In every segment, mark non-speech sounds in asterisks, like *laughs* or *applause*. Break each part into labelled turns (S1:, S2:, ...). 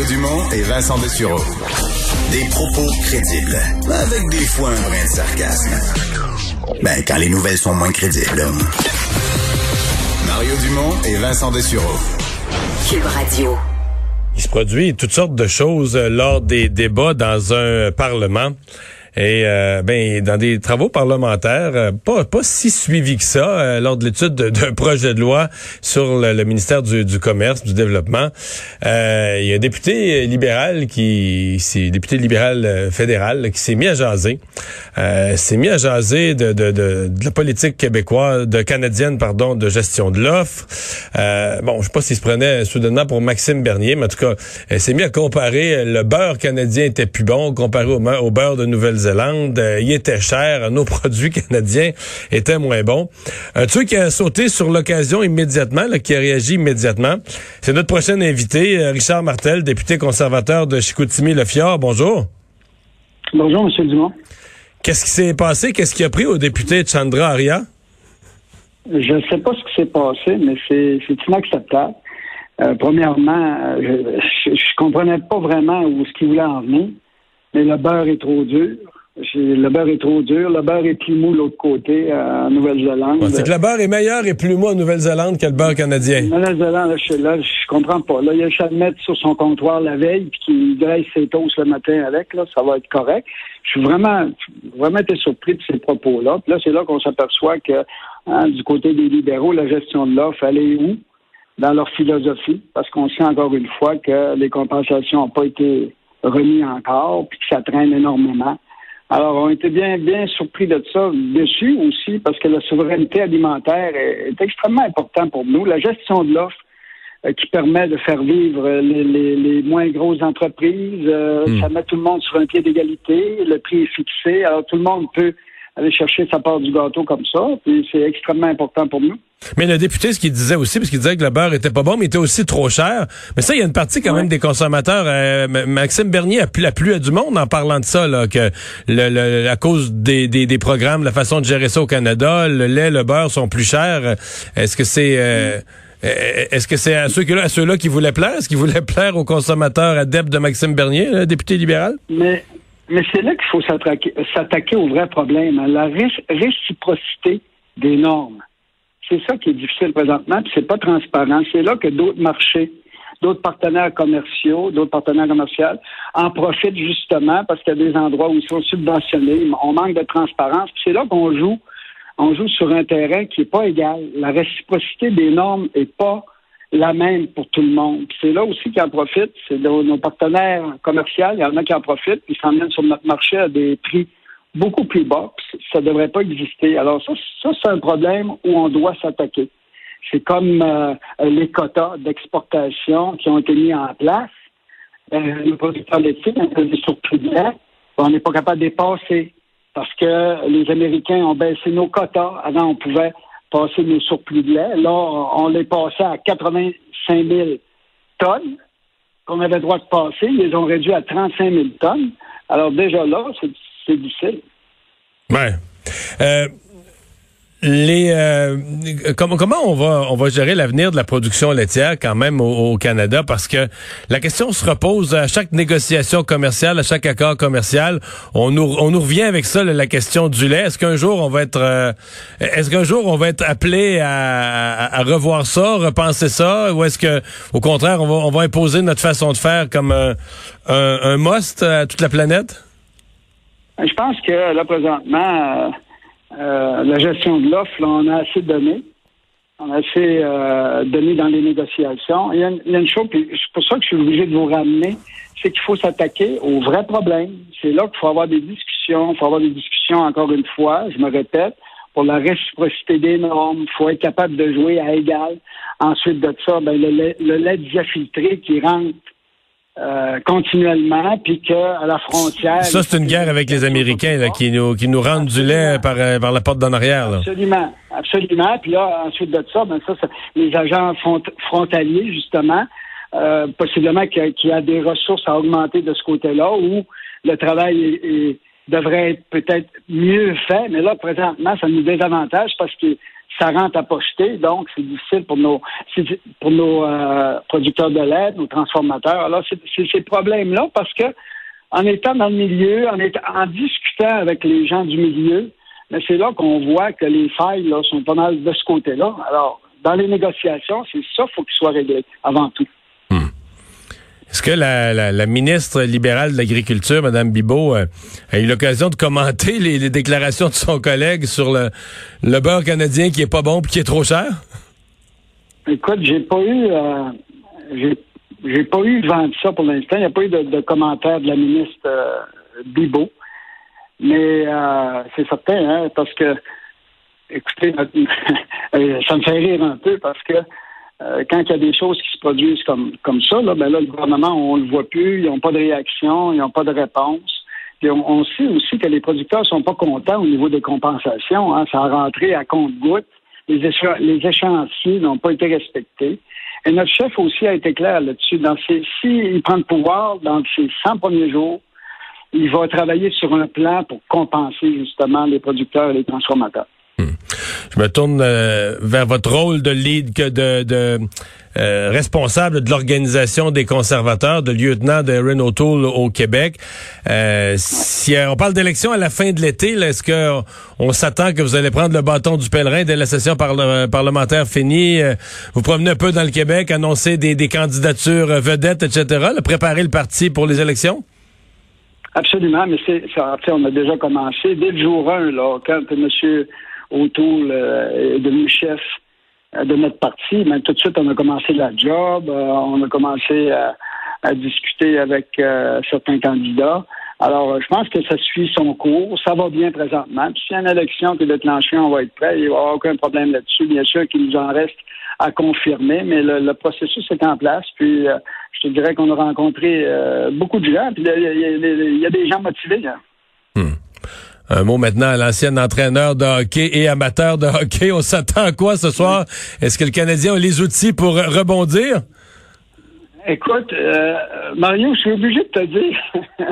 S1: Mario Dumont et Vincent Dessureau. Des propos crédibles, avec des fois un brin de sarcasme. Ben, quand les nouvelles sont moins crédibles. Mario Dumont et Vincent Dessureau.
S2: Cube Radio.
S3: Il se produit toutes sortes de choses euh, lors des débats dans un parlement. Et euh, ben dans des travaux parlementaires, euh, pas pas si suivis que ça, euh, lors de l'étude d'un projet de loi sur le, ministère du, commerce, du développement, il y a un député libéral qui, c'est député libéral fédéral, qui s'est mis à jaser, s'est mis à jaser de, de, de, la politique québécoise, de canadienne pardon, de gestion de l'offre. bon, je sais pas s'il se prenait soudainement pour Maxime Bernier, mais en tout cas, s'est mis à comparer le beurre canadien était plus bon comparé au, au beurre de Nouvelle zélande euh, il était cher, nos *laughs* produits canadiens étaient moins bons. Un truc qui a sauté sur l'occasion immédiatement, qui a réagi immédiatement, c'est notre prochain invité, euh, Richard Martel, député conservateur de Chicoutimi-Le Fjord. Bonjour.
S4: Bonjour, M. Dumont.
S3: Qu'est-ce qui s'est passé? Qu'est-ce qui a pris au député Chandra Arya?
S4: Je ne sais pas ce qui s'est passé, mais c'est inacceptable. Euh, premièrement, je, ne comprenais pas vraiment où ce qu'il voulait en venir, mais le beurre est trop dur. Le beurre est trop dur. Le beurre est plus mou de l'autre côté, euh, en Nouvelle-Zélande.
S3: c'est que le beurre est meilleur et plus mou en Nouvelle-Zélande que le beurre canadien.
S4: Nouvelle-Zélande, je, là, je comprends pas. Là, il a juste à le mettre sur son comptoir la veille, puis qu'il graisse ses toasts le matin avec, là, ça va être correct. Je suis vraiment, vraiment été surpris de ces propos-là. Puis là, c'est là qu'on s'aperçoit que, hein, du côté des libéraux, la gestion de l'offre, elle est où? Dans leur philosophie, parce qu'on sait encore une fois que les compensations n'ont pas été remises encore, puis que ça traîne énormément. Alors, on était bien, bien surpris de ça, dessus aussi, parce que la souveraineté alimentaire est, extrêmement importante pour nous. La gestion de l'offre euh, qui permet de faire vivre les, moins grosses entreprises, euh, hmm. ça met tout le monde sur un pied d'égalité, le prix est fixé, alors tout le monde peut aller chercher sa part du gâteau comme ça, puis c'est extrêmement important pour nous.
S3: Mais le député, ce qu'il disait aussi, parce qu'il disait que le beurre était pas bon, mais était aussi trop cher. Mais ça, il y a une partie quand même des consommateurs. Euh, Maxime Bernier a plu, a plu à du monde en parlant de ça, là, que le, à cause des, des, programmes, la façon de gérer ça au Canada, le lait, le beurre sont plus chers. Est-ce que c'est euh, est-ce que c'est à ceux-là, à ceux-là qui voulaient plaire? Est-ce qu'ils voulaient plaire aux consommateurs adeptes de Maxime Bernier, le député libéral?
S4: Mais mais c'est là qu'il faut s'attaquer au vrai problème, à la réciprocité des normes. C'est ça qui est difficile présentement, puis c'est pas transparent. C'est là que d'autres marchés, d'autres partenaires commerciaux, d'autres partenaires commerciaux en profitent justement parce qu'il y a des endroits où ils sont subventionnés, on manque de transparence. C'est là qu'on joue, on joue sur un terrain qui n'est pas égal. La réciprocité des normes n'est pas la même pour tout le monde. C'est là aussi qu'ils en profitent. C'est nos, partenaires commerciaux, il y en a qui en profitent, ils viennent sur notre marché à des prix beaucoup plus bas. Ça ne devrait pas exister. Alors ça, ça c'est un problème où on doit s'attaquer. C'est comme euh, les quotas d'exportation qui ont été mis en place. Euh, les producteurs laitiers, ont des surplus de lait, on n'est pas capable de dépasser parce que les Américains ont baissé nos quotas. Avant, on pouvait passer nos surplus de lait. Là, on les passait à 85 000 tonnes qu'on avait le droit de passer. Ils les ont réduit à 35 000 tonnes. Alors déjà là, c'est difficile.
S3: Ouais. Euh, les euh, comment comment on va on va gérer l'avenir de la production laitière quand même au, Canada? Parce que la question se repose à chaque négociation commerciale à chaque accord commercial. On nous on nous revient avec ça la question du lait. Est-ce qu'un jour on va être euh, est-ce qu'un jour on va être appelé à, à, revoir ça repenser ça? Ou est-ce que au contraire on va on va imposer notre façon de faire comme un, un, un must à toute la planète?
S4: Je pense que là présentement euh, euh, la gestion de l'offre, on a assez donné. On a assez euh, donné dans les négociations. Il y, a une, chose, c'est pour ça que je suis obligé de vous ramener, c'est qu'il faut s'attaquer aux vrais problèmes. C'est là qu'il faut avoir des discussions. Il faut avoir des discussions, encore une fois, je me répète, pour la réciprocité des normes. Il faut être capable de jouer à égal. Ensuite de ça, ben, le, le lait diafiltré qui rentre euh, continuellement, puis qu'à la frontière...
S3: Ça, c'est une guerre avec les Américains là, qui nous qui nous rendent du lait par, euh, par la porte d'en arrière. Là.
S4: Absolument, absolument. Puis là, ensuite de ça, ben ça, les agents frontaliers, justement, euh, possiblement qu'il y, a des ressources à augmenter de ce côté-là, où le travail devrait être peut-être mieux fait, mais là, présentement, ça nous désavantage parce que ça rentre à pocheter, donc c'est difficile pour nos pour nos euh, producteurs de lait, nos transformateurs. Alors, c'est ces problèmes-là parce que en étant dans le milieu, en, étant, en discutant avec les gens du milieu, mais c'est là qu'on voit que les failles là, sont pas mal de ce côté-là. Alors, dans les négociations, c'est ça qu'il faut qu'il soit réglé avant tout.
S3: Est-ce que la, ministre libérale de l'Agriculture, Mme Bibot, euh, a eu l'occasion de commenter les, déclarations de son collègue sur le, le beurre canadien qui est pas bon et qui est trop cher?
S4: Écoute, j'ai pas eu euh, j'ai, pas eu vent de ça pour l'instant. Il n'y a pas eu de, commentaire de la ministre euh, Bibot. Mais c'est certain, hein, parce que écoutez, *laughs* ça me fait rire un peu parce que euh, quand il y a des choses qui se produisent comme, comme ça, là, ben là, le gouvernement, on ne le voit plus, ils n'ont pas de réaction, ils n'ont pas de réponse. Puis on, sait aussi que les producteurs sont pas contents au niveau des compensations. Hein. Ça a rentré à compte-goutte. Les, les échéanciers n'ont pas été respectés. Et notre chef aussi a été clair là-dessus. Dans ses, s'il prend le pouvoir dans ses 100 premiers jours, il va travailler sur un plan pour compenser justement les producteurs et les transformateurs.
S3: Je me tourne euh, vers votre rôle de lead, de, de euh, responsable de l'organisation des conservateurs, de lieutenant de Erin O'Toole au Québec. Euh, si on parle d'élection à la fin de l'été, est-ce que on s'attend que vous allez prendre le bâton du pèlerin dès la session parlementaire finie, vous promenez un peu dans le Québec, annoncer des, des candidatures vedettes, etc., préparer le parti pour les élections?
S4: Absolument, mais c'est. On a déjà commencé dès le jour 1, là, quand M autour euh, de devenu chef euh, de notre parti. Mais tout de suite, on a commencé la job, euh, on a commencé à, discuter avec certains candidats. Alors, je pense que ça suit son cours. Ça va bien présentement. Puis, s'il y a une élection qui est déclenchée, on va être prêt. Il n'y aura aucun problème là-dessus. Bien sûr qu'il nous en reste à confirmer, mais le, processus est en place. Puis, je te dirais qu'on a rencontré beaucoup de gens. Puis, il y, a des gens motivés. Hein.
S3: Hmm. Un mot maintenant à l'ancien entraîneur de hockey et amateur de hockey. On s'attend à quoi ce soir? Est-ce que le Canadien a les outils pour rebondir?
S4: Écoute, euh, Mario, je suis obligé de te dire *laughs*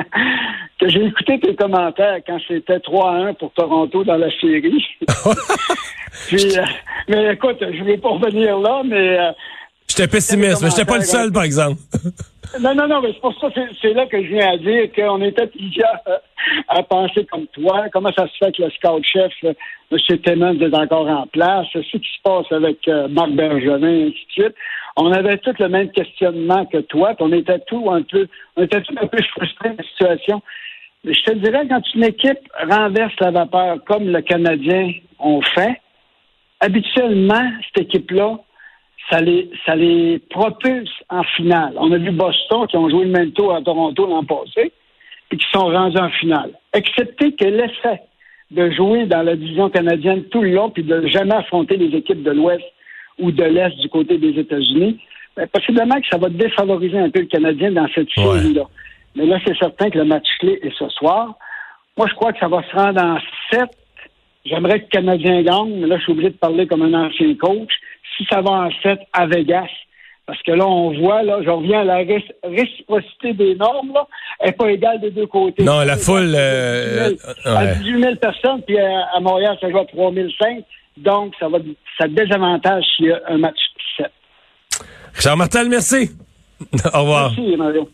S4: que j'ai écouté tes commentaires quand c'était 3 à 1 pour Toronto dans la série. *laughs* Puis, euh, mais écoute, je ne vais pas revenir là, mais euh,
S3: J'étais pessimiste, mais j'étais pas le seul, par exemple.
S4: Non, non, non, mais c'est pour ça, c'est là que je viens à dire qu'on était plusieurs à penser comme toi. Comment ça se fait que le scout-chef, M. Temmons, est encore en place? Ce qui se passe avec euh, Marc Bergevin, et ainsi de suite? On avait tous le même questionnement que toi, on était tout un peu, on était tout un peu frustrés de la situation. Je te dirais, quand une équipe renverse la vapeur comme le Canadien ont fait, habituellement, cette équipe-là, ça les, ça les propulse en finale. On a vu Boston qui ont joué le même tour à Toronto l'an passé et qui sont rendus en finale. Excepté que l'effet de jouer dans la division canadienne tout le long puis de jamais affronter les équipes de l'Ouest ou de l'Est du côté des États-Unis, ben, possiblement que ça va défavoriser un peu le Canadien dans cette série-là. Mais là, c'est certain que le match clé est ce soir. Moi, je crois que ça va se rendre en sept. J'aimerais que le Canadien gagne, mais là, je suis obligé de parler comme un ancien coach si ça va en fait à Vegas. Parce que là, on voit, là, je reviens à la réciprocité des normes, là, elle n'est pas égale des deux côtés.
S3: Non, la foule... Euh,
S4: à 18 000 personnes, puis à, Montréal, ça joue à 3 500. Donc, ça va ça désavantage s'il y a un match 7.
S3: Richard Martel, merci. *laughs* Au revoir.
S4: Merci, Mario.